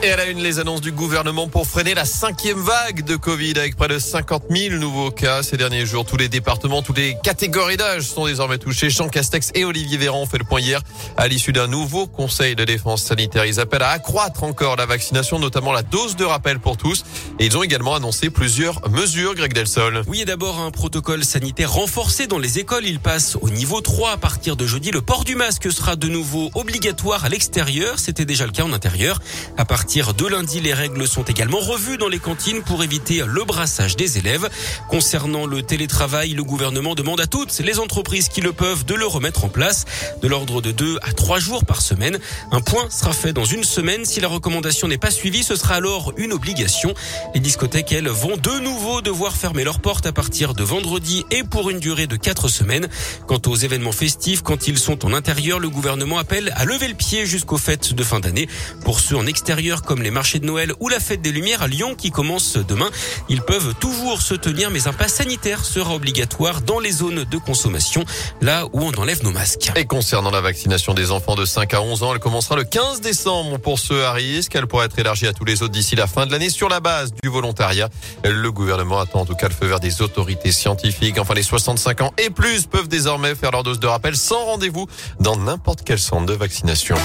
Et à la une, les annonces du gouvernement pour freiner la cinquième vague de Covid avec près de 50 000 nouveaux cas ces derniers jours. Tous les départements, toutes les catégories d'âge sont désormais touchés. Jean Castex et Olivier Véran ont fait le point hier à l'issue d'un nouveau conseil de défense sanitaire. Ils appellent à accroître encore la vaccination, notamment la dose de rappel pour tous. Et ils ont également annoncé plusieurs mesures, Greg Delsol. Oui, et d'abord un protocole sanitaire renforcé dans les écoles. Il passe au niveau 3 à partir de jeudi. Le port du masque sera de nouveau obligatoire à l'extérieur. C'était déjà le cas en intérieur. À partir partir de lundi, les règles sont également revues dans les cantines pour éviter le brassage des élèves. Concernant le télétravail, le gouvernement demande à toutes les entreprises qui le peuvent de le remettre en place, de l'ordre de deux à trois jours par semaine. Un point sera fait dans une semaine. Si la recommandation n'est pas suivie, ce sera alors une obligation. Les discothèques, elles, vont de nouveau devoir fermer leurs portes à partir de vendredi et pour une durée de quatre semaines. Quant aux événements festifs, quand ils sont en intérieur, le gouvernement appelle à lever le pied jusqu'aux fêtes de fin d'année. Pour ceux en extérieur, comme les marchés de Noël ou la fête des Lumières à Lyon qui commence demain. Ils peuvent toujours se tenir, mais un pass sanitaire sera obligatoire dans les zones de consommation, là où on enlève nos masques. Et concernant la vaccination des enfants de 5 à 11 ans, elle commencera le 15 décembre pour ceux à risque. Elle pourra être élargie à tous les autres d'ici la fin de l'année sur la base du volontariat. Le gouvernement attend en tout cas le feu vert des autorités scientifiques. Enfin, les 65 ans et plus peuvent désormais faire leur dose de rappel sans rendez-vous dans n'importe quel centre de vaccination.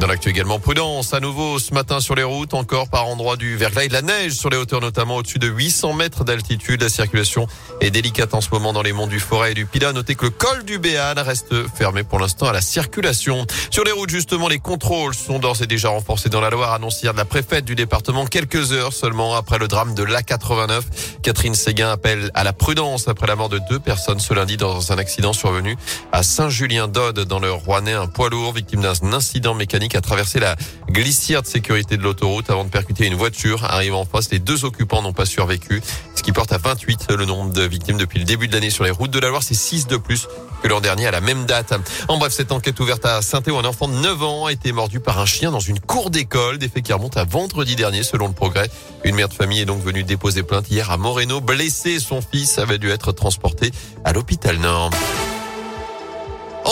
Dans l'actu également, prudence à nouveau ce matin sur les routes, encore par endroit du verglas et de la neige sur les hauteurs notamment au-dessus de 800 mètres d'altitude. La circulation est délicate en ce moment dans les monts du Forêt et du Pilat. Notez que le col du Béal reste fermé pour l'instant à la circulation. Sur les routes justement, les contrôles sont d'ores et déjà renforcés dans la Loire, annoncé de la préfète du département quelques heures seulement après le drame de l'A89. Catherine Séguin appelle à la prudence après la mort de deux personnes ce lundi dans un accident survenu à Saint-Julien-d'Aude dans le Rouennais. Un poids lourd victime d'un incident mécanique a traversé la glissière de sécurité de l'autoroute avant de percuter une voiture. Arrivant en face, les deux occupants n'ont pas survécu, ce qui porte à 28 le nombre de victimes depuis le début de l'année sur les routes de la Loire. C'est 6 de plus que l'an dernier à la même date. En bref, cette enquête ouverte à saint où un enfant de 9 ans a été mordu par un chien dans une cour d'école. Des faits qui remontent à vendredi dernier, selon le progrès. Une mère de famille est donc venue déposer plainte hier à Moreno. Blessé, son fils avait dû être transporté à l'hôpital Nord.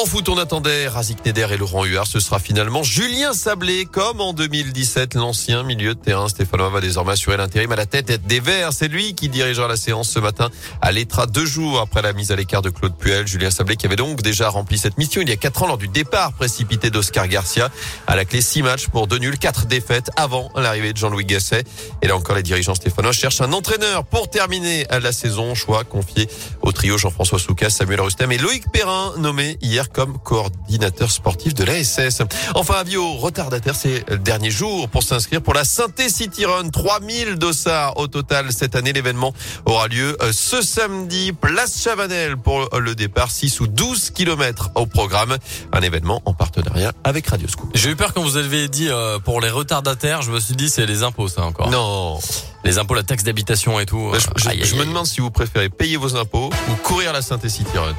En foot, on attendait Razik Neder et Laurent Huard. Ce sera finalement Julien Sablé, comme en 2017. L'ancien milieu de terrain Stéphanois va désormais assurer l'intérim à la tête des Verts. C'est lui qui dirigera la séance ce matin à l'Etra, deux jours après la mise à l'écart de Claude Puel. Julien Sablé qui avait donc déjà rempli cette mission il y a quatre ans lors du départ précipité d'Oscar Garcia. À la clé, six matchs pour deux nuls, quatre défaites avant l'arrivée de Jean-Louis Gasset. Et là encore, les dirigeants stéphanois cherchent un entraîneur pour terminer la saison. Choix confié au trio Jean-François Soucas, Samuel Rustem et Loïc Perrin, nommé hier comme coordinateur sportif de l'ASS. Enfin, avis aux retardataires ces derniers jours pour s'inscrire pour la Synthé City Run. 3000 dossards au total cette année. L'événement aura lieu euh, ce samedi, place Chavanel pour le départ. 6 ou 12 kilomètres au programme. Un événement en partenariat avec Radio Scoop. J'ai eu peur quand vous avez dit euh, pour les retardataires. Je me suis dit c'est les impôts ça encore. Non. Les impôts, la taxe d'habitation et tout. Je, je, me demande si vous préférez payer vos impôts ou courir la Synthé City Run.